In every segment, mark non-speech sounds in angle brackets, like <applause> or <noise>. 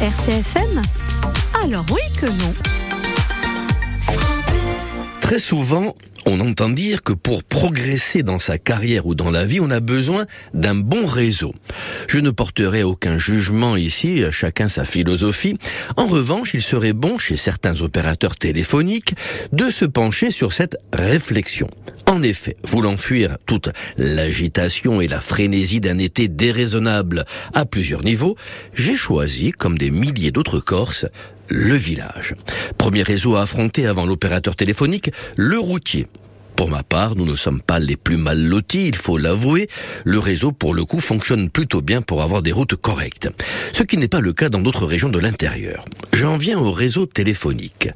RCFM Alors oui que non. Très souvent, on entend dire que pour progresser dans sa carrière ou dans la vie, on a besoin d'un bon réseau. Je ne porterai aucun jugement ici, chacun sa philosophie. En revanche, il serait bon chez certains opérateurs téléphoniques de se pencher sur cette réflexion. En effet, voulant fuir toute l'agitation et la frénésie d'un été déraisonnable à plusieurs niveaux, j'ai choisi, comme des milliers d'autres Corses, le village. Premier réseau à affronter avant l'opérateur téléphonique, le routier. Pour ma part, nous ne sommes pas les plus mal lotis, il faut l'avouer. Le réseau, pour le coup, fonctionne plutôt bien pour avoir des routes correctes. Ce qui n'est pas le cas dans d'autres régions de l'intérieur. J'en viens au réseau téléphonique.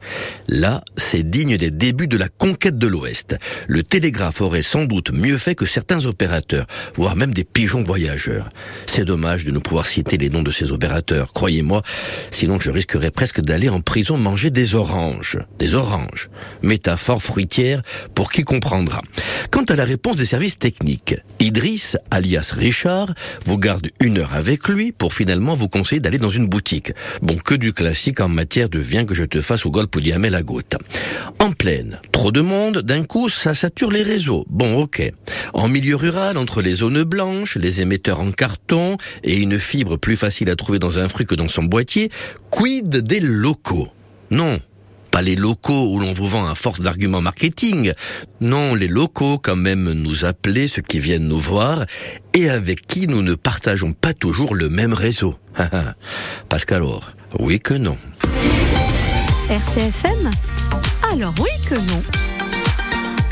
Là, c'est digne des débuts de la conquête de l'Ouest. Le télégraphe aurait sans doute mieux fait que certains opérateurs, voire même des pigeons voyageurs. C'est dommage de ne pouvoir citer les noms de ces opérateurs, croyez-moi, sinon je risquerais presque d'aller en prison manger des oranges. Des oranges. Métaphore fruitière pour qui comprendra. Quant à la réponse des services techniques, Idriss, alias Richard, vous garde une heure avec lui pour finalement vous conseiller d'aller dans une boutique. Bon, que du classique en matière de viens que je te fasse au golf polyamé la goutte. En pleine, trop de monde, d'un coup, ça sature les réseaux. Bon, ok. En milieu rural, entre les zones blanches, les émetteurs en carton et une fibre plus facile à trouver dans un fruit que dans son boîtier, quid des locaux? Non, pas les locaux où l'on vous vend à force d'arguments marketing. Non, les locaux quand même nous appeler, ceux qui viennent nous voir, et avec qui nous ne partageons pas toujours le même réseau. <laughs> Parce qu'alors, oui que non. RCFM Alors oui que non.